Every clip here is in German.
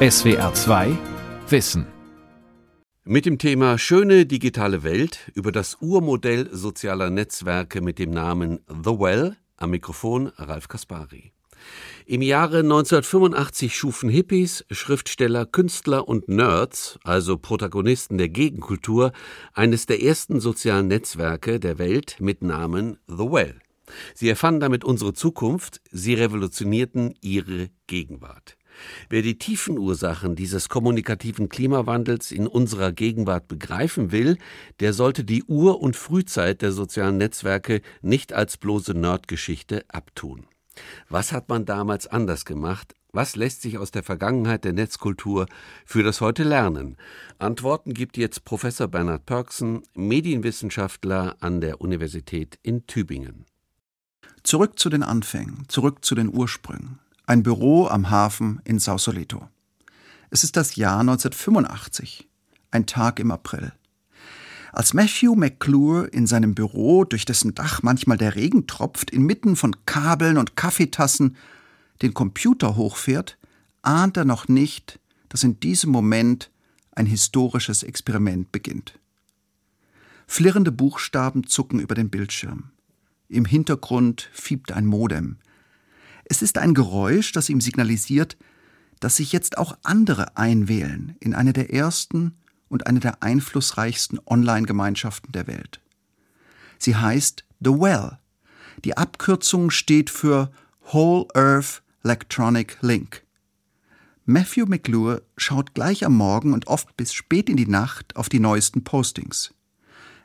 SWR 2 Wissen. Mit dem Thema Schöne digitale Welt über das Urmodell sozialer Netzwerke mit dem Namen The Well am Mikrofon Ralf Kaspari. Im Jahre 1985 schufen Hippies, Schriftsteller, Künstler und Nerds, also Protagonisten der Gegenkultur, eines der ersten sozialen Netzwerke der Welt mit Namen The Well. Sie erfanden damit unsere Zukunft, sie revolutionierten ihre Gegenwart. Wer die tiefen Ursachen dieses kommunikativen Klimawandels in unserer Gegenwart begreifen will, der sollte die Ur- und Frühzeit der sozialen Netzwerke nicht als bloße Nerdgeschichte abtun. Was hat man damals anders gemacht? Was lässt sich aus der Vergangenheit der Netzkultur für das Heute lernen? Antworten gibt jetzt Professor Bernhard Pörksen, Medienwissenschaftler an der Universität in Tübingen. Zurück zu den Anfängen, zurück zu den Ursprüngen ein Büro am Hafen in Sausalito. Es ist das Jahr 1985, ein Tag im April. Als Matthew McClure in seinem Büro, durch dessen Dach manchmal der Regen tropft, inmitten von Kabeln und Kaffeetassen den Computer hochfährt, ahnt er noch nicht, dass in diesem Moment ein historisches Experiment beginnt. Flirrende Buchstaben zucken über den Bildschirm. Im Hintergrund fiebt ein Modem. Es ist ein Geräusch, das ihm signalisiert, dass sich jetzt auch andere einwählen in eine der ersten und eine der einflussreichsten Online-Gemeinschaften der Welt. Sie heißt The Well. Die Abkürzung steht für Whole Earth Electronic Link. Matthew McClure schaut gleich am Morgen und oft bis spät in die Nacht auf die neuesten Postings.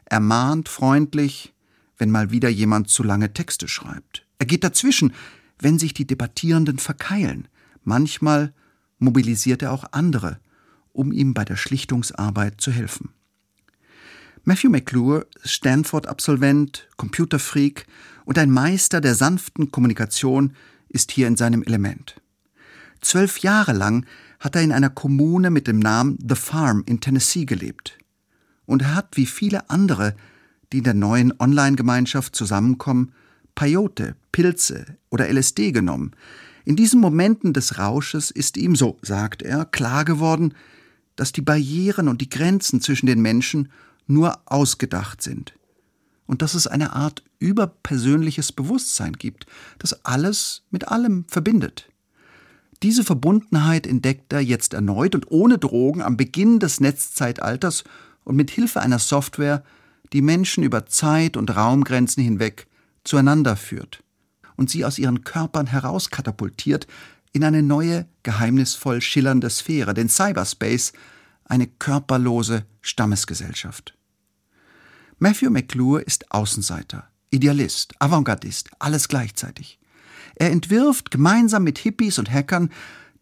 Er mahnt freundlich, wenn mal wieder jemand zu lange Texte schreibt. Er geht dazwischen, wenn sich die Debattierenden verkeilen. Manchmal mobilisiert er auch andere, um ihm bei der Schlichtungsarbeit zu helfen. Matthew McClure, Stanford-Absolvent, Computerfreak und ein Meister der sanften Kommunikation, ist hier in seinem Element. Zwölf Jahre lang hat er in einer Kommune mit dem Namen The Farm in Tennessee gelebt. Und er hat, wie viele andere, die in der neuen Online-Gemeinschaft zusammenkommen, Peyote, Pilze oder LSD genommen. In diesen Momenten des Rausches ist ihm, so sagt er, klar geworden, dass die Barrieren und die Grenzen zwischen den Menschen nur ausgedacht sind und dass es eine Art überpersönliches Bewusstsein gibt, das alles mit allem verbindet. Diese Verbundenheit entdeckt er jetzt erneut und ohne Drogen am Beginn des Netzzeitalters und mit Hilfe einer Software, die Menschen über Zeit- und Raumgrenzen hinweg zueinander führt und sie aus ihren Körpern herauskatapultiert in eine neue, geheimnisvoll schillernde Sphäre, den Cyberspace, eine körperlose Stammesgesellschaft. Matthew McClure ist Außenseiter, Idealist, Avantgardist, alles gleichzeitig. Er entwirft gemeinsam mit Hippies und Hackern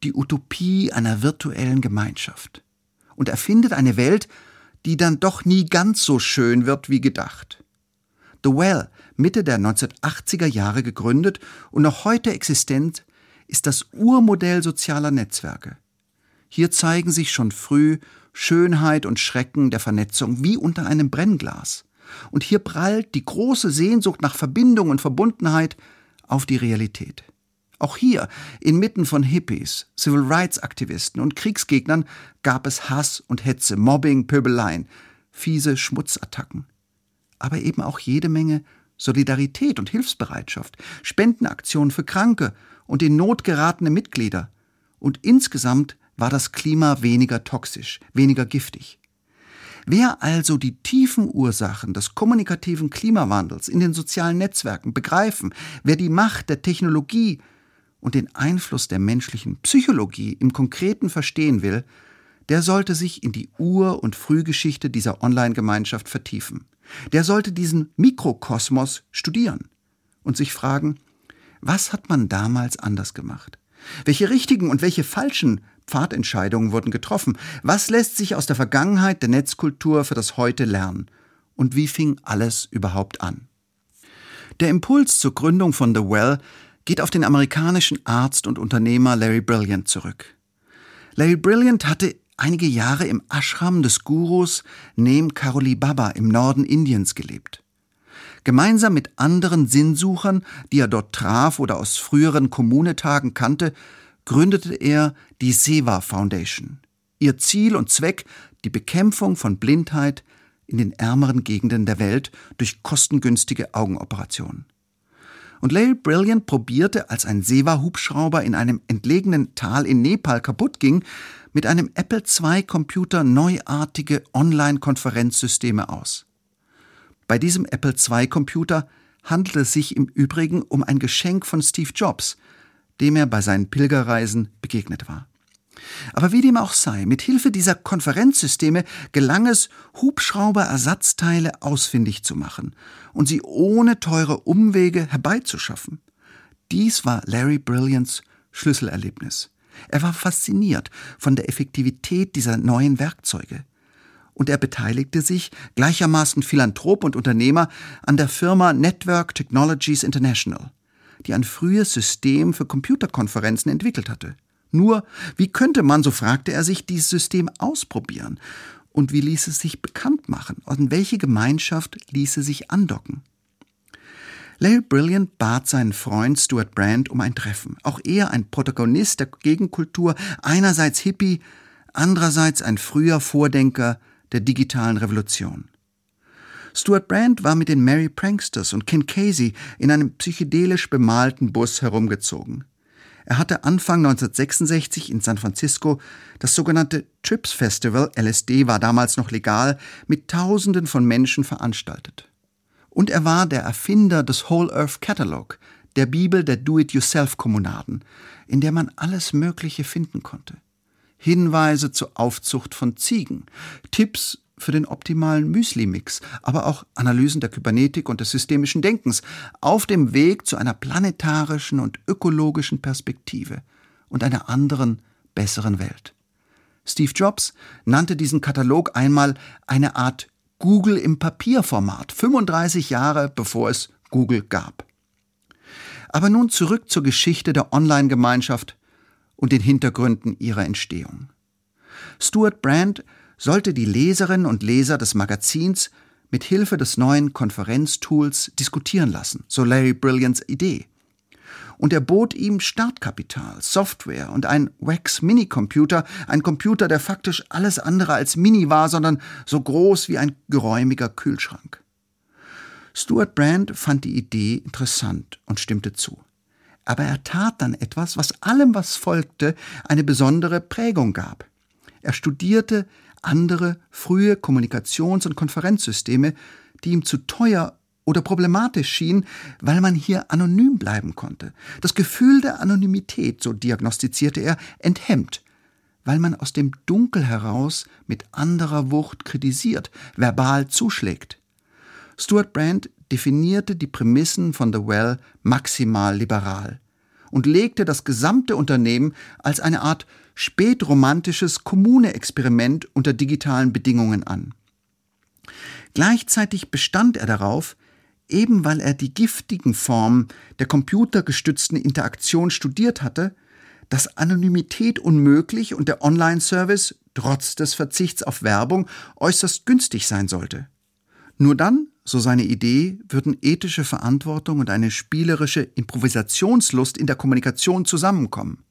die Utopie einer virtuellen Gemeinschaft und erfindet eine Welt, die dann doch nie ganz so schön wird wie gedacht. The Well, Mitte der 1980er Jahre gegründet und noch heute existent, ist das Urmodell sozialer Netzwerke. Hier zeigen sich schon früh Schönheit und Schrecken der Vernetzung wie unter einem Brennglas. Und hier prallt die große Sehnsucht nach Verbindung und Verbundenheit auf die Realität. Auch hier, inmitten von Hippies, Civil Rights Aktivisten und Kriegsgegnern, gab es Hass und Hetze, Mobbing, Pöbeleien, fiese Schmutzattacken aber eben auch jede Menge Solidarität und Hilfsbereitschaft, Spendenaktionen für Kranke und in Not geratene Mitglieder. Und insgesamt war das Klima weniger toxisch, weniger giftig. Wer also die tiefen Ursachen des kommunikativen Klimawandels in den sozialen Netzwerken begreifen, wer die Macht der Technologie und den Einfluss der menschlichen Psychologie im Konkreten verstehen will, der sollte sich in die Ur- und Frühgeschichte dieser Online-Gemeinschaft vertiefen. Der sollte diesen Mikrokosmos studieren und sich fragen, was hat man damals anders gemacht? Welche richtigen und welche falschen Pfadentscheidungen wurden getroffen? Was lässt sich aus der Vergangenheit der Netzkultur für das Heute lernen? Und wie fing alles überhaupt an? Der Impuls zur Gründung von The Well geht auf den amerikanischen Arzt und Unternehmer Larry Brilliant zurück. Larry Brilliant hatte einige Jahre im Ashram des Gurus Neem Karoli Baba im Norden Indiens gelebt. Gemeinsam mit anderen Sinnsuchern, die er dort traf oder aus früheren Kommunetagen kannte, gründete er die SEWA Foundation. Ihr Ziel und Zweck die Bekämpfung von Blindheit in den ärmeren Gegenden der Welt durch kostengünstige Augenoperationen. Und Larry Brilliant probierte, als ein SEWA-Hubschrauber in einem entlegenen Tal in Nepal kaputt ging, mit einem Apple II-Computer neuartige Online-Konferenzsysteme aus. Bei diesem Apple II-Computer handelt es sich im Übrigen um ein Geschenk von Steve Jobs, dem er bei seinen Pilgerreisen begegnet war. Aber wie dem auch sei, mit Hilfe dieser Konferenzsysteme gelang es, Hubschrauberersatzteile ausfindig zu machen und sie ohne teure Umwege herbeizuschaffen. Dies war Larry Brilliants Schlüsselerlebnis. Er war fasziniert von der Effektivität dieser neuen Werkzeuge. Und er beteiligte sich, gleichermaßen Philanthrop und Unternehmer, an der Firma Network Technologies International, die ein frühes System für Computerkonferenzen entwickelt hatte. Nur, wie könnte man, so fragte er sich, dieses System ausprobieren? Und wie ließ es sich bekannt machen? Und welche Gemeinschaft ließe sich andocken? Larry Brilliant bat seinen Freund Stuart Brand um ein Treffen. Auch er ein Protagonist der Gegenkultur, einerseits Hippie, andererseits ein früher Vordenker der digitalen Revolution. Stuart Brand war mit den Mary Pranksters und Ken Casey in einem psychedelisch bemalten Bus herumgezogen. Er hatte Anfang 1966 in San Francisco das sogenannte Trips Festival, LSD war damals noch legal, mit Tausenden von Menschen veranstaltet. Und er war der Erfinder des Whole Earth Catalog, der Bibel der Do-it-yourself-Kommunaden, in der man alles Mögliche finden konnte. Hinweise zur Aufzucht von Ziegen, Tipps für den optimalen Müsli-Mix, aber auch Analysen der Kybernetik und des systemischen Denkens auf dem Weg zu einer planetarischen und ökologischen Perspektive und einer anderen, besseren Welt. Steve Jobs nannte diesen Katalog einmal eine Art Google im Papierformat, 35 Jahre bevor es Google gab. Aber nun zurück zur Geschichte der Online-Gemeinschaft und den Hintergründen ihrer Entstehung. Stuart Brand sollte die Leserinnen und Leser des Magazins mit Hilfe des neuen Konferenztools diskutieren lassen, so Larry Brilliants Idee. Und er bot ihm Startkapital, Software und ein Wax Minicomputer, ein Computer, der faktisch alles andere als Mini war, sondern so groß wie ein geräumiger Kühlschrank. Stuart Brand fand die Idee interessant und stimmte zu. Aber er tat dann etwas, was allem, was folgte, eine besondere Prägung gab. Er studierte andere frühe Kommunikations- und Konferenzsysteme, die ihm zu teuer oder problematisch schienen, weil man hier anonym bleiben konnte. Das Gefühl der Anonymität, so diagnostizierte er, enthemmt, weil man aus dem Dunkel heraus mit anderer Wucht kritisiert, verbal zuschlägt. Stuart Brand definierte die Prämissen von The Well maximal liberal und legte das gesamte Unternehmen als eine Art spätromantisches Kommune-Experiment unter digitalen Bedingungen an. Gleichzeitig bestand er darauf, eben weil er die giftigen Formen der computergestützten Interaktion studiert hatte, dass Anonymität unmöglich und der Online-Service, trotz des Verzichts auf Werbung, äußerst günstig sein sollte. Nur dann, so seine Idee, würden ethische Verantwortung und eine spielerische Improvisationslust in der Kommunikation zusammenkommen.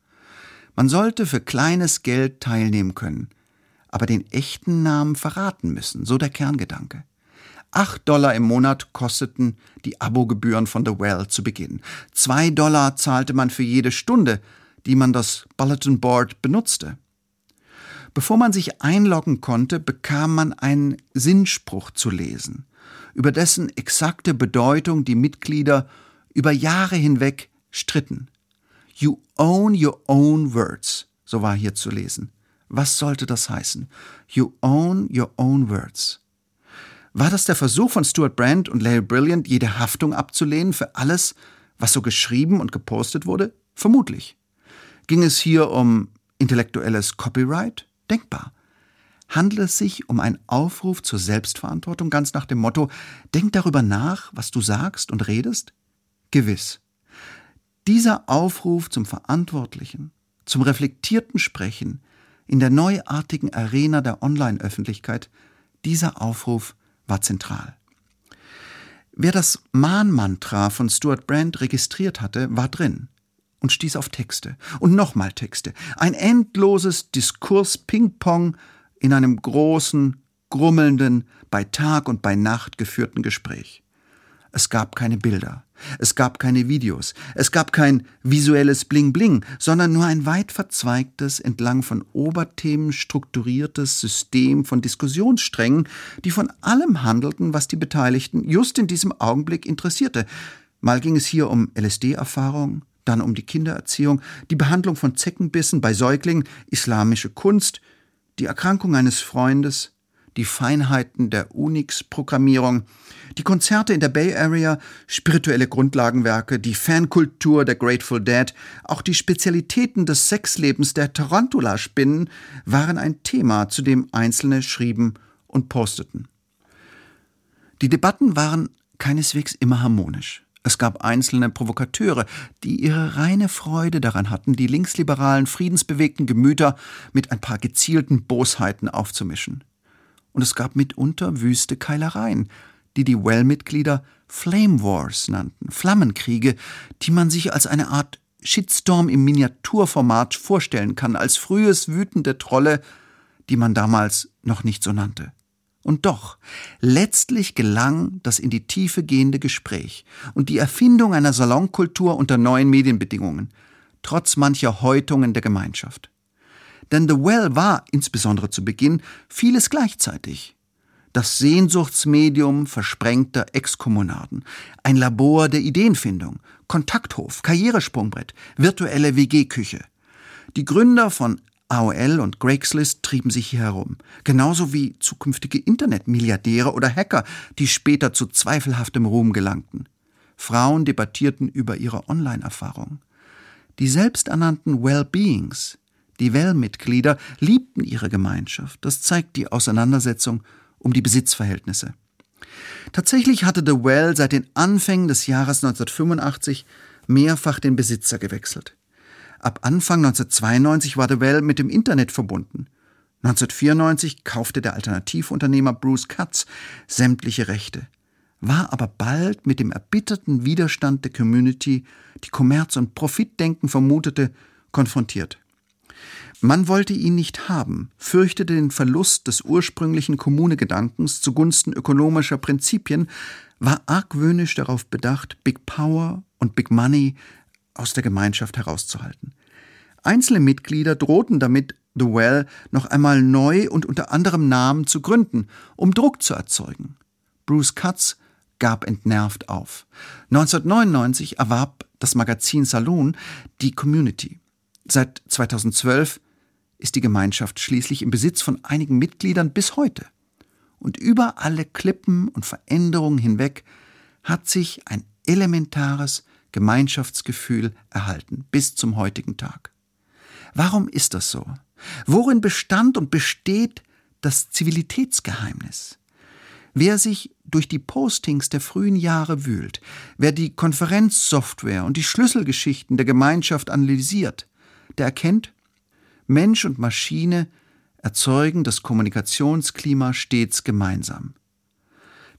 Man sollte für kleines Geld teilnehmen können, aber den echten Namen verraten müssen, so der Kerngedanke. Acht Dollar im Monat kosteten die Abogebühren von The Well zu Beginn. Zwei Dollar zahlte man für jede Stunde, die man das Bulletin Board benutzte. Bevor man sich einloggen konnte, bekam man einen Sinnspruch zu lesen, über dessen exakte Bedeutung die Mitglieder über Jahre hinweg stritten. You own your own words, so war hier zu lesen. Was sollte das heißen? You own your own words. War das der Versuch von Stuart Brand und Larry Brilliant, jede Haftung abzulehnen für alles, was so geschrieben und gepostet wurde? Vermutlich. Ging es hier um intellektuelles Copyright? Denkbar. Handelt es sich um einen Aufruf zur Selbstverantwortung ganz nach dem Motto, denk darüber nach, was du sagst und redest? Gewiss. Dieser Aufruf zum Verantwortlichen, zum reflektierten Sprechen in der neuartigen Arena der Online-Öffentlichkeit, dieser Aufruf war zentral. Wer das Mahnmantra von Stuart Brand registriert hatte, war drin. und stieß auf Texte und nochmal Texte. Ein endloses Diskurs-Ping-Pong in einem großen, grummelnden, bei Tag und bei Nacht geführten Gespräch. Es gab keine Bilder, es gab keine Videos, es gab kein visuelles Bling-Bling, sondern nur ein weit verzweigtes, entlang von Oberthemen strukturiertes System von Diskussionssträngen, die von allem handelten, was die Beteiligten just in diesem Augenblick interessierte. Mal ging es hier um LSD-Erfahrung, dann um die Kindererziehung, die Behandlung von Zeckenbissen bei Säuglingen, islamische Kunst, die Erkrankung eines Freundes, die Feinheiten der Unix-Programmierung, die Konzerte in der Bay Area, spirituelle Grundlagenwerke, die Fankultur der Grateful Dead, auch die Spezialitäten des Sexlebens der Tarantula-Spinnen waren ein Thema, zu dem Einzelne schrieben und posteten. Die Debatten waren keineswegs immer harmonisch. Es gab einzelne Provokateure, die ihre reine Freude daran hatten, die linksliberalen, friedensbewegten Gemüter mit ein paar gezielten Bosheiten aufzumischen. Und es gab mitunter wüste Keilereien, die die Well-Mitglieder Flame Wars nannten, Flammenkriege, die man sich als eine Art Shitstorm im Miniaturformat vorstellen kann, als frühes wütende Trolle, die man damals noch nicht so nannte. Und doch, letztlich gelang das in die Tiefe gehende Gespräch und die Erfindung einer Salonkultur unter neuen Medienbedingungen, trotz mancher Häutungen der Gemeinschaft. Denn The Well war, insbesondere zu Beginn, vieles gleichzeitig. Das Sehnsuchtsmedium versprengter Exkommunaden, ein Labor der Ideenfindung, Kontakthof, Karrieresprungbrett, virtuelle WG-Küche. Die Gründer von AOL und Craigslist trieben sich hier herum, genauso wie zukünftige Internetmilliardäre oder Hacker, die später zu zweifelhaftem Ruhm gelangten. Frauen debattierten über ihre Online-Erfahrungen. Die selbsternannten Well-Beings, die Well-Mitglieder, liebten ihre Gemeinschaft. Das zeigt die Auseinandersetzung um die Besitzverhältnisse. Tatsächlich hatte The Well seit den Anfängen des Jahres 1985 mehrfach den Besitzer gewechselt. Ab Anfang 1992 war The Well mit dem Internet verbunden. 1994 kaufte der Alternativunternehmer Bruce Katz sämtliche Rechte, war aber bald mit dem erbitterten Widerstand der Community, die Kommerz- und Profitdenken vermutete, konfrontiert. Man wollte ihn nicht haben, fürchtete den Verlust des ursprünglichen Kommunegedankens zugunsten ökonomischer Prinzipien, war argwöhnisch darauf bedacht, Big Power und Big Money aus der Gemeinschaft herauszuhalten. Einzelne Mitglieder drohten damit, The Well noch einmal neu und unter anderem Namen zu gründen, um Druck zu erzeugen. Bruce Katz gab entnervt auf. 1999 erwarb das Magazin Saloon die Community. Seit 2012 ist die Gemeinschaft schließlich im Besitz von einigen Mitgliedern bis heute. Und über alle Klippen und Veränderungen hinweg hat sich ein elementares Gemeinschaftsgefühl erhalten bis zum heutigen Tag. Warum ist das so? Worin bestand und besteht das Zivilitätsgeheimnis? Wer sich durch die Postings der frühen Jahre wühlt, wer die Konferenzsoftware und die Schlüsselgeschichten der Gemeinschaft analysiert, der erkennt, Mensch und Maschine erzeugen das Kommunikationsklima stets gemeinsam.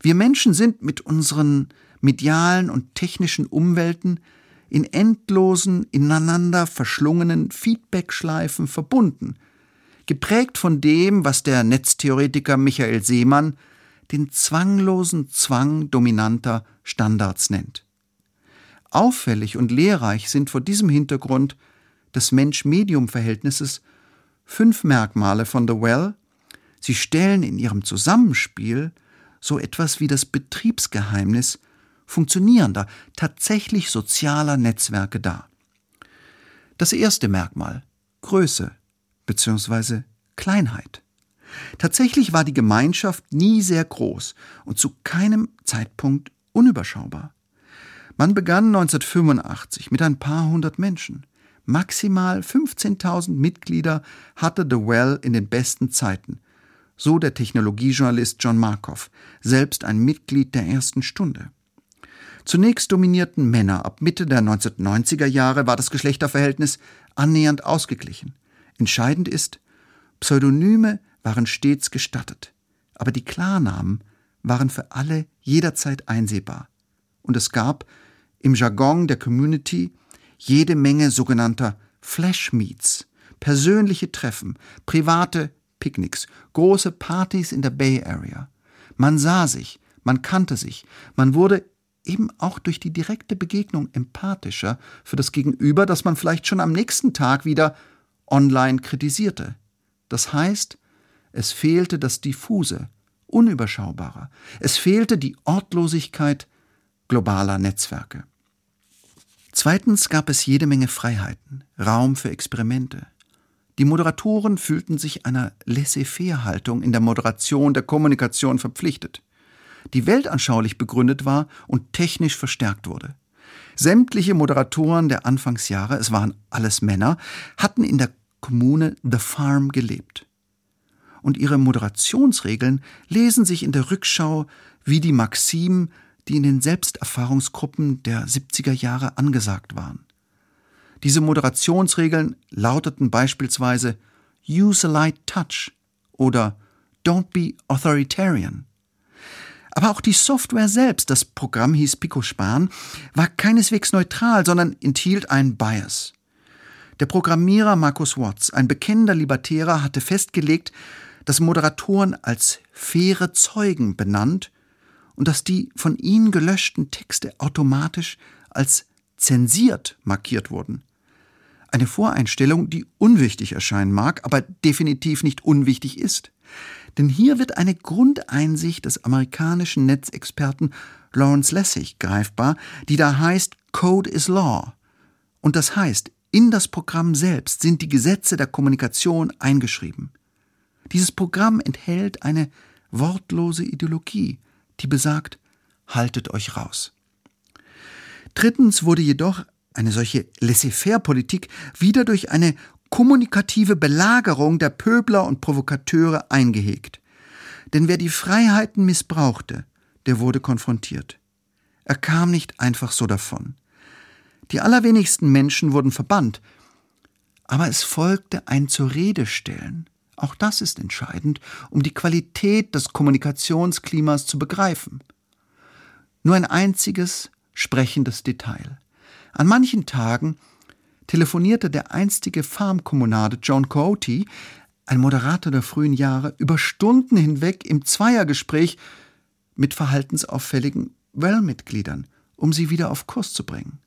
Wir Menschen sind mit unseren medialen und technischen Umwelten in endlosen, ineinander verschlungenen Feedbackschleifen verbunden, geprägt von dem, was der Netztheoretiker Michael Seemann den zwanglosen Zwang dominanter Standards nennt. Auffällig und lehrreich sind vor diesem Hintergrund des Mensch-Medium-Verhältnisses fünf Merkmale von The Well. Sie stellen in ihrem Zusammenspiel so etwas wie das Betriebsgeheimnis funktionierender, tatsächlich sozialer Netzwerke dar. Das erste Merkmal Größe bzw. Kleinheit. Tatsächlich war die Gemeinschaft nie sehr groß und zu keinem Zeitpunkt unüberschaubar. Man begann 1985 mit ein paar hundert Menschen. Maximal 15.000 Mitglieder hatte The Well in den besten Zeiten. So der Technologiejournalist John Markov, selbst ein Mitglied der ersten Stunde. Zunächst dominierten Männer, ab Mitte der 1990er Jahre war das Geschlechterverhältnis annähernd ausgeglichen. Entscheidend ist, Pseudonyme waren stets gestattet, aber die Klarnamen waren für alle jederzeit einsehbar. Und es gab im Jargon der Community jede Menge sogenannter Flash-Meets, persönliche Treffen, private Picknicks, große Partys in der Bay Area. Man sah sich, man kannte sich, man wurde eben auch durch die direkte Begegnung empathischer für das Gegenüber, das man vielleicht schon am nächsten Tag wieder online kritisierte. Das heißt, es fehlte das Diffuse, Unüberschaubare. Es fehlte die Ortlosigkeit globaler Netzwerke. Zweitens gab es jede Menge Freiheiten, Raum für Experimente. Die Moderatoren fühlten sich einer Laissez-faire-Haltung in der Moderation der Kommunikation verpflichtet, die weltanschaulich begründet war und technisch verstärkt wurde. Sämtliche Moderatoren der Anfangsjahre, es waren alles Männer, hatten in der Kommune The Farm gelebt. Und ihre Moderationsregeln lesen sich in der Rückschau wie die Maximen, die in den Selbsterfahrungsgruppen der 70er Jahre angesagt waren. Diese Moderationsregeln lauteten beispielsweise Use a light touch oder Don't be authoritarian. Aber auch die Software selbst, das Programm hieß PicoSpan, war keineswegs neutral, sondern enthielt einen Bias. Der Programmierer Markus Watts, ein bekennender Libertärer, hatte festgelegt, dass Moderatoren als faire Zeugen benannt und dass die von ihnen gelöschten Texte automatisch als zensiert markiert wurden. Eine Voreinstellung, die unwichtig erscheinen mag, aber definitiv nicht unwichtig ist. Denn hier wird eine Grundeinsicht des amerikanischen Netzexperten Lawrence Lessig greifbar, die da heißt Code is Law. Und das heißt, in das Programm selbst sind die Gesetze der Kommunikation eingeschrieben. Dieses Programm enthält eine wortlose Ideologie, die besagt, haltet euch raus. Drittens wurde jedoch eine solche Laissez-faire-Politik wieder durch eine kommunikative Belagerung der Pöbler und Provokateure eingehegt. Denn wer die Freiheiten missbrauchte, der wurde konfrontiert. Er kam nicht einfach so davon. Die allerwenigsten Menschen wurden verbannt, aber es folgte ein zur Rede stellen. Auch das ist entscheidend, um die Qualität des Kommunikationsklimas zu begreifen. Nur ein einziges sprechendes Detail. An manchen Tagen telefonierte der einstige Farmkommunade John Coyote, ein Moderator der frühen Jahre, über Stunden hinweg im Zweiergespräch mit verhaltensauffälligen Well-Mitgliedern, um sie wieder auf Kurs zu bringen.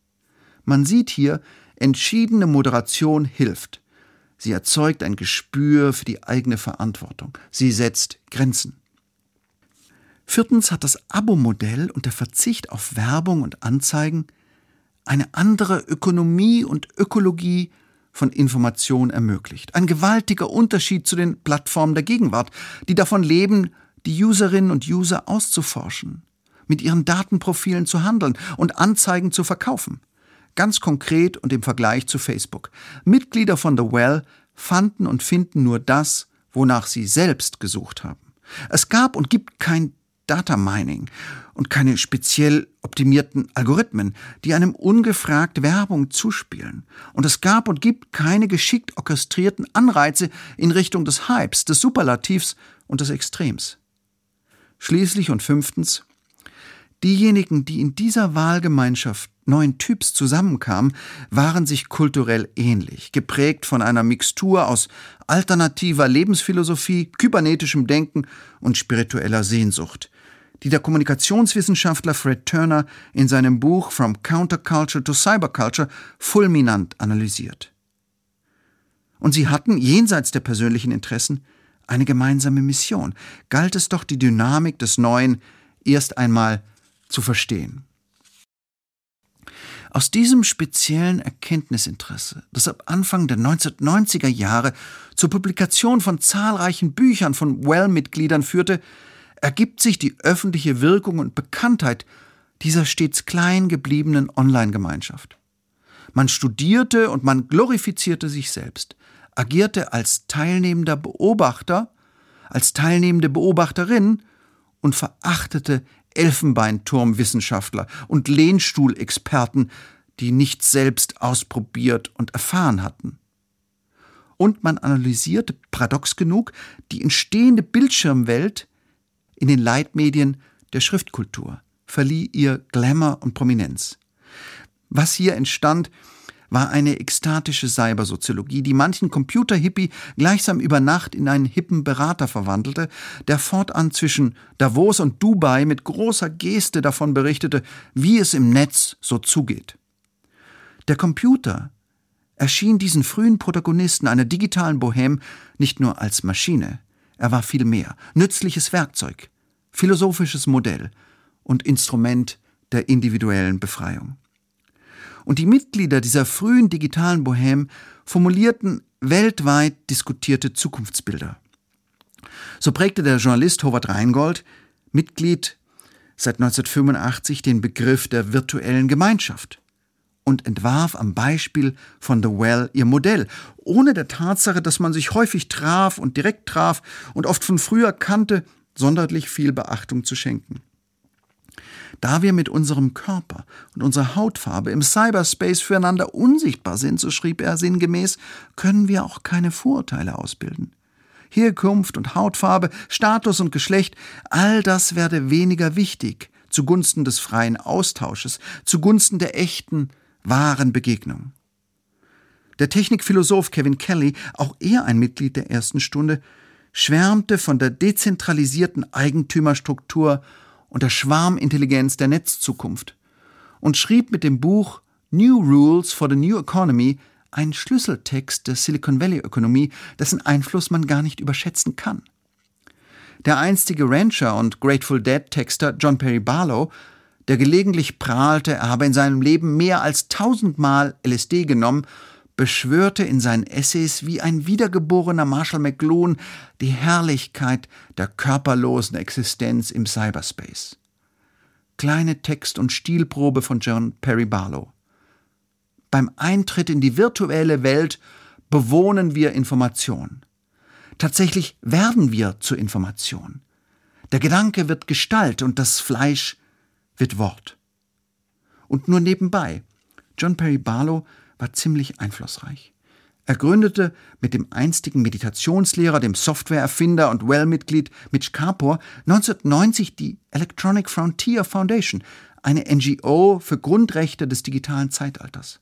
Man sieht hier, entschiedene Moderation hilft. Sie erzeugt ein Gespür für die eigene Verantwortung. Sie setzt Grenzen. Viertens hat das Abo-Modell und der Verzicht auf Werbung und Anzeigen eine andere Ökonomie und Ökologie von Information ermöglicht. Ein gewaltiger Unterschied zu den Plattformen der Gegenwart, die davon leben, die Userinnen und User auszuforschen, mit ihren Datenprofilen zu handeln und Anzeigen zu verkaufen. Ganz konkret und im Vergleich zu Facebook. Mitglieder von The Well fanden und finden nur das, wonach sie selbst gesucht haben. Es gab und gibt kein Data Mining und keine speziell optimierten Algorithmen, die einem ungefragt Werbung zuspielen. Und es gab und gibt keine geschickt orchestrierten Anreize in Richtung des Hypes, des Superlativs und des Extrems. Schließlich und fünftens, diejenigen, die in dieser Wahlgemeinschaft neuen Typs zusammenkamen, waren sich kulturell ähnlich, geprägt von einer Mixtur aus alternativer Lebensphilosophie, kybernetischem Denken und spiritueller Sehnsucht, die der Kommunikationswissenschaftler Fred Turner in seinem Buch From Counterculture to Cyberculture fulminant analysiert. Und sie hatten, jenseits der persönlichen Interessen, eine gemeinsame Mission. Galt es doch, die Dynamik des Neuen erst einmal zu verstehen. Aus diesem speziellen Erkenntnisinteresse, das ab Anfang der 1990er Jahre zur Publikation von zahlreichen Büchern von Well-Mitgliedern führte, ergibt sich die öffentliche Wirkung und Bekanntheit dieser stets klein gebliebenen Online-Gemeinschaft. Man studierte und man glorifizierte sich selbst, agierte als teilnehmender Beobachter, als teilnehmende Beobachterin und verachtete Elfenbeinturmwissenschaftler und Lehnstuhlexperten, die nichts selbst ausprobiert und erfahren hatten. Und man analysierte, paradox genug, die entstehende Bildschirmwelt in den Leitmedien der Schriftkultur, verlieh ihr Glamour und Prominenz. Was hier entstand, war eine ekstatische Cybersoziologie, die manchen Computerhippie gleichsam über Nacht in einen hippen Berater verwandelte, der fortan zwischen Davos und Dubai mit großer Geste davon berichtete, wie es im Netz so zugeht. Der Computer erschien diesen frühen Protagonisten einer digitalen Bohème nicht nur als Maschine, er war viel mehr, nützliches Werkzeug, philosophisches Modell und Instrument der individuellen Befreiung. Und die Mitglieder dieser frühen digitalen Bohème formulierten weltweit diskutierte Zukunftsbilder. So prägte der Journalist Howard Reingold, Mitglied seit 1985, den Begriff der virtuellen Gemeinschaft und entwarf am Beispiel von The Well ihr Modell, ohne der Tatsache, dass man sich häufig traf und direkt traf und oft von früher kannte, sonderlich viel Beachtung zu schenken. Da wir mit unserem Körper und unserer Hautfarbe im Cyberspace füreinander unsichtbar sind, so schrieb er sinngemäß, können wir auch keine Vorurteile ausbilden. Herkunft und Hautfarbe, Status und Geschlecht, all das werde weniger wichtig zugunsten des freien Austausches, zugunsten der echten, wahren Begegnung. Der Technikphilosoph Kevin Kelly, auch er ein Mitglied der ersten Stunde, schwärmte von der dezentralisierten Eigentümerstruktur und der Schwarmintelligenz der Netzzukunft und schrieb mit dem Buch New Rules for the New Economy einen Schlüsseltext der Silicon Valley Ökonomie, dessen Einfluss man gar nicht überschätzen kann. Der einstige Rancher und Grateful Dead Texter John Perry Barlow, der gelegentlich prahlte, er habe in seinem Leben mehr als tausendmal LSD genommen beschwörte in seinen Essays wie ein wiedergeborener Marshall McLuhan die Herrlichkeit der körperlosen Existenz im Cyberspace. Kleine Text- und Stilprobe von John Perry Barlow. Beim Eintritt in die virtuelle Welt bewohnen wir Information. Tatsächlich werden wir zur Information. Der Gedanke wird Gestalt und das Fleisch wird Wort. Und nur nebenbei, John Perry Barlow war ziemlich einflussreich. Er gründete mit dem einstigen Meditationslehrer, dem Softwareerfinder und Well-Mitglied Mitch Kapor 1990 die Electronic Frontier Foundation, eine NGO für Grundrechte des digitalen Zeitalters.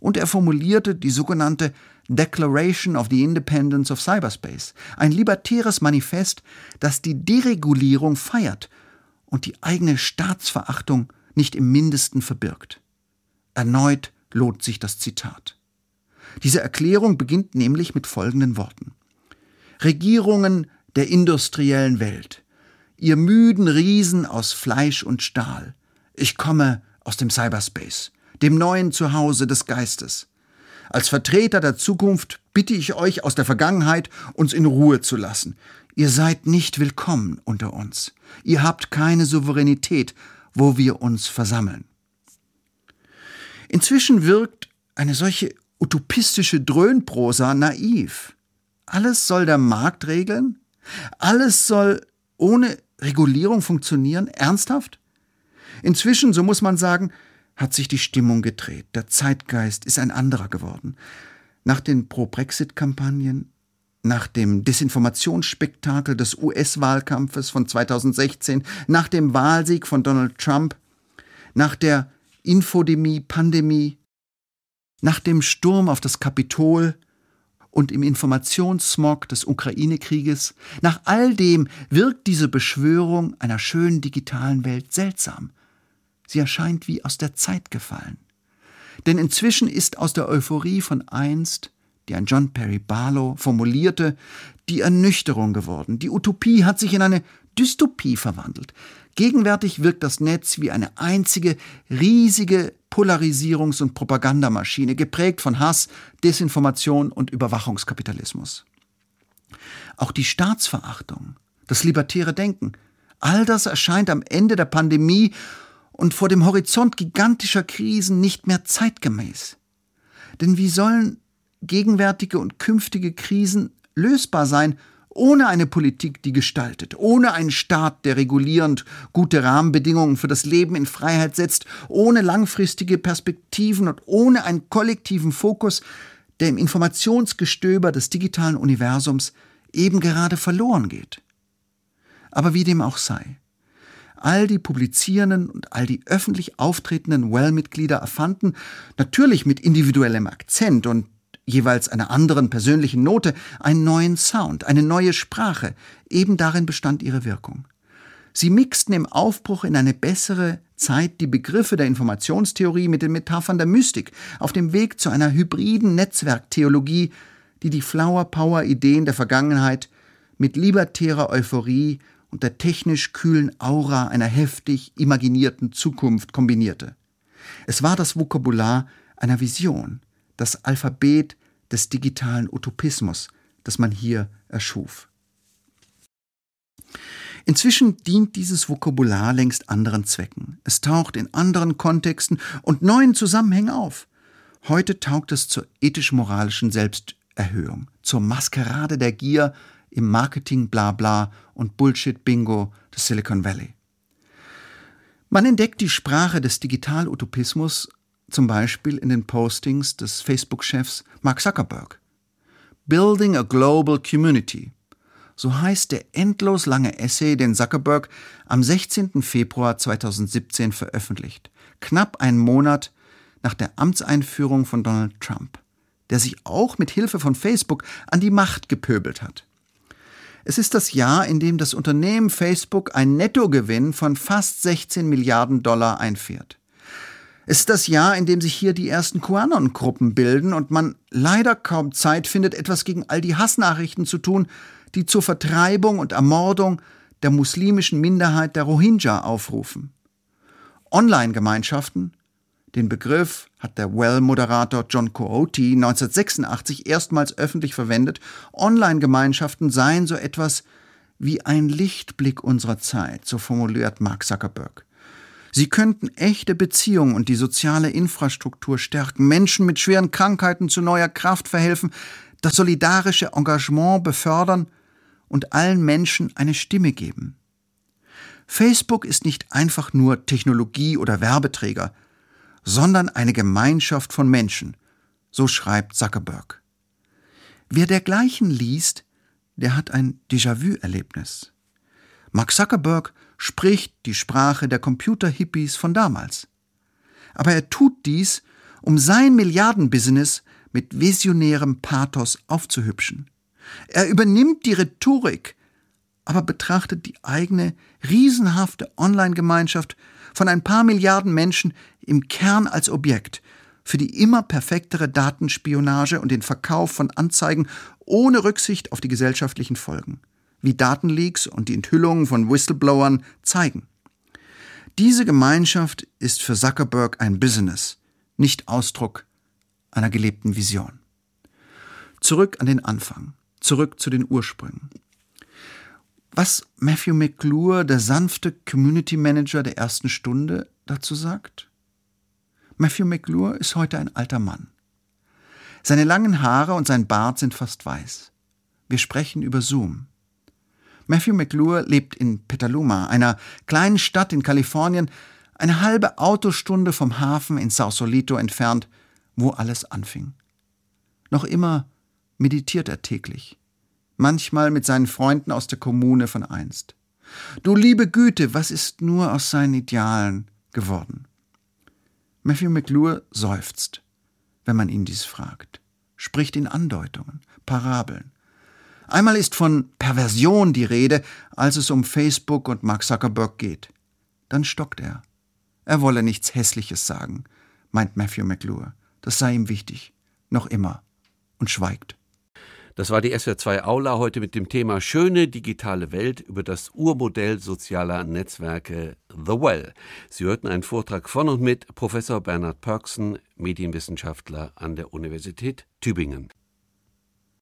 Und er formulierte die sogenannte Declaration of the Independence of Cyberspace, ein libertäres Manifest, das die Deregulierung feiert und die eigene Staatsverachtung nicht im mindesten verbirgt. Erneut lohnt sich das Zitat. Diese Erklärung beginnt nämlich mit folgenden Worten. Regierungen der industriellen Welt, ihr müden Riesen aus Fleisch und Stahl, ich komme aus dem Cyberspace, dem neuen Zuhause des Geistes. Als Vertreter der Zukunft bitte ich euch aus der Vergangenheit, uns in Ruhe zu lassen. Ihr seid nicht willkommen unter uns. Ihr habt keine Souveränität, wo wir uns versammeln. Inzwischen wirkt eine solche utopistische Dröhnprosa naiv. Alles soll der Markt regeln? Alles soll ohne Regulierung funktionieren? Ernsthaft? Inzwischen, so muss man sagen, hat sich die Stimmung gedreht. Der Zeitgeist ist ein anderer geworden. Nach den Pro-Brexit-Kampagnen, nach dem Desinformationsspektakel des US-Wahlkampfes von 2016, nach dem Wahlsieg von Donald Trump, nach der Infodemie, Pandemie, nach dem Sturm auf das Kapitol und im Informationssmog des Ukraine-Krieges, nach all dem wirkt diese Beschwörung einer schönen digitalen Welt seltsam. Sie erscheint wie aus der Zeit gefallen. Denn inzwischen ist aus der Euphorie von einst, die ein John Perry Barlow formulierte, die Ernüchterung geworden. Die Utopie hat sich in eine Dystopie verwandelt. Gegenwärtig wirkt das Netz wie eine einzige riesige Polarisierungs- und Propagandamaschine, geprägt von Hass, Desinformation und Überwachungskapitalismus. Auch die Staatsverachtung, das libertäre Denken, all das erscheint am Ende der Pandemie und vor dem Horizont gigantischer Krisen nicht mehr zeitgemäß. Denn wie sollen gegenwärtige und künftige Krisen lösbar sein, ohne eine Politik, die gestaltet, ohne einen Staat, der regulierend gute Rahmenbedingungen für das Leben in Freiheit setzt, ohne langfristige Perspektiven und ohne einen kollektiven Fokus, der im Informationsgestöber des digitalen Universums eben gerade verloren geht. Aber wie dem auch sei. All die publizierenden und all die öffentlich auftretenden Well-Mitglieder erfanden, natürlich mit individuellem Akzent und jeweils einer anderen persönlichen Note, einen neuen Sound, eine neue Sprache. Eben darin bestand ihre Wirkung. Sie mixten im Aufbruch in eine bessere Zeit die Begriffe der Informationstheorie mit den Metaphern der Mystik auf dem Weg zu einer hybriden Netzwerktheologie, die die Flower Power Ideen der Vergangenheit mit libertärer Euphorie und der technisch kühlen Aura einer heftig imaginierten Zukunft kombinierte. Es war das Vokabular einer Vision, das Alphabet des digitalen Utopismus, das man hier erschuf. Inzwischen dient dieses Vokabular längst anderen Zwecken. Es taucht in anderen Kontexten und neuen Zusammenhängen auf. Heute taugt es zur ethisch-moralischen Selbsterhöhung, zur Maskerade der Gier im Marketing-Blabla und Bullshit-Bingo des Silicon Valley. Man entdeckt die Sprache des Digital-Utopismus zum Beispiel in den Postings des Facebook-Chefs Mark Zuckerberg. Building a Global Community. So heißt der endlos lange Essay, den Zuckerberg am 16. Februar 2017 veröffentlicht, knapp einen Monat nach der Amtseinführung von Donald Trump, der sich auch mit Hilfe von Facebook an die Macht gepöbelt hat. Es ist das Jahr, in dem das Unternehmen Facebook einen Nettogewinn von fast 16 Milliarden Dollar einfährt. Es ist das Jahr, in dem sich hier die ersten QAnon-Gruppen bilden und man leider kaum Zeit findet, etwas gegen all die Hassnachrichten zu tun, die zur Vertreibung und Ermordung der muslimischen Minderheit der Rohingya aufrufen. Online-Gemeinschaften, den Begriff hat der Well-Moderator John Coyote 1986 erstmals öffentlich verwendet. Online-Gemeinschaften seien so etwas wie ein Lichtblick unserer Zeit, so formuliert Mark Zuckerberg. Sie könnten echte Beziehungen und die soziale Infrastruktur stärken, Menschen mit schweren Krankheiten zu neuer Kraft verhelfen, das solidarische Engagement befördern und allen Menschen eine Stimme geben. Facebook ist nicht einfach nur Technologie oder Werbeträger, sondern eine Gemeinschaft von Menschen, so schreibt Zuckerberg. Wer dergleichen liest, der hat ein Déjà-vu-Erlebnis. Mark Zuckerberg spricht die Sprache der Computer-Hippies von damals. Aber er tut dies, um sein Milliardenbusiness mit visionärem Pathos aufzuhübschen. Er übernimmt die Rhetorik, aber betrachtet die eigene riesenhafte Online-Gemeinschaft von ein paar Milliarden Menschen im Kern als Objekt für die immer perfektere Datenspionage und den Verkauf von Anzeigen ohne Rücksicht auf die gesellschaftlichen Folgen, wie Datenleaks und die Enthüllungen von Whistleblowern zeigen. Diese Gemeinschaft ist für Zuckerberg ein Business, nicht Ausdruck einer gelebten Vision. Zurück an den Anfang, zurück zu den Ursprüngen. Was Matthew McClure, der sanfte Community Manager der ersten Stunde, dazu sagt? Matthew McClure ist heute ein alter Mann. Seine langen Haare und sein Bart sind fast weiß. Wir sprechen über Zoom. Matthew McClure lebt in Petaluma, einer kleinen Stadt in Kalifornien, eine halbe Autostunde vom Hafen in Sausalito entfernt, wo alles anfing. Noch immer meditiert er täglich manchmal mit seinen Freunden aus der Kommune von einst. Du liebe Güte, was ist nur aus seinen Idealen geworden? Matthew McClure seufzt, wenn man ihn dies fragt, spricht in Andeutungen, Parabeln. Einmal ist von Perversion die Rede, als es um Facebook und Mark Zuckerberg geht. Dann stockt er. Er wolle nichts Hässliches sagen, meint Matthew McClure. Das sei ihm wichtig. Noch immer. Und schweigt. Das war die SWR2 Aula heute mit dem Thema Schöne digitale Welt über das Urmodell sozialer Netzwerke The Well. Sie hörten einen Vortrag von und mit Professor Bernhard Pörksen, Medienwissenschaftler an der Universität Tübingen.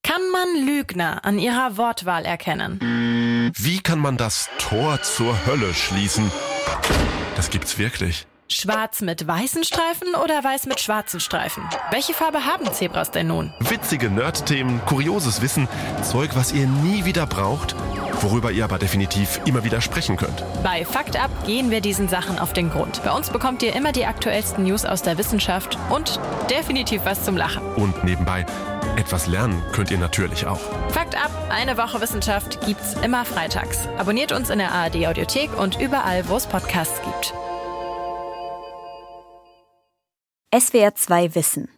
Kann man Lügner an ihrer Wortwahl erkennen? Wie kann man das Tor zur Hölle schließen? Das gibt's wirklich. Schwarz mit weißen Streifen oder weiß mit schwarzen Streifen? Welche Farbe haben Zebras denn nun? Witzige Nerd-Themen, kurioses Wissen, Zeug, was ihr nie wieder braucht, worüber ihr aber definitiv immer wieder sprechen könnt. Bei Fakt Up gehen wir diesen Sachen auf den Grund. Bei uns bekommt ihr immer die aktuellsten News aus der Wissenschaft und definitiv was zum Lachen. Und nebenbei Etwas lernen könnt ihr natürlich auch. Fakt ab, eine Woche Wissenschaft gibt's immer freitags. Abonniert uns in der ARD Audiothek und überall, wo es Podcasts gibt. SWR 2 Wissen.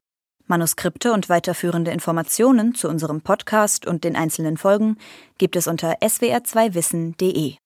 Manuskripte und weiterführende Informationen zu unserem Podcast und den einzelnen Folgen gibt es unter swr2wissen.de.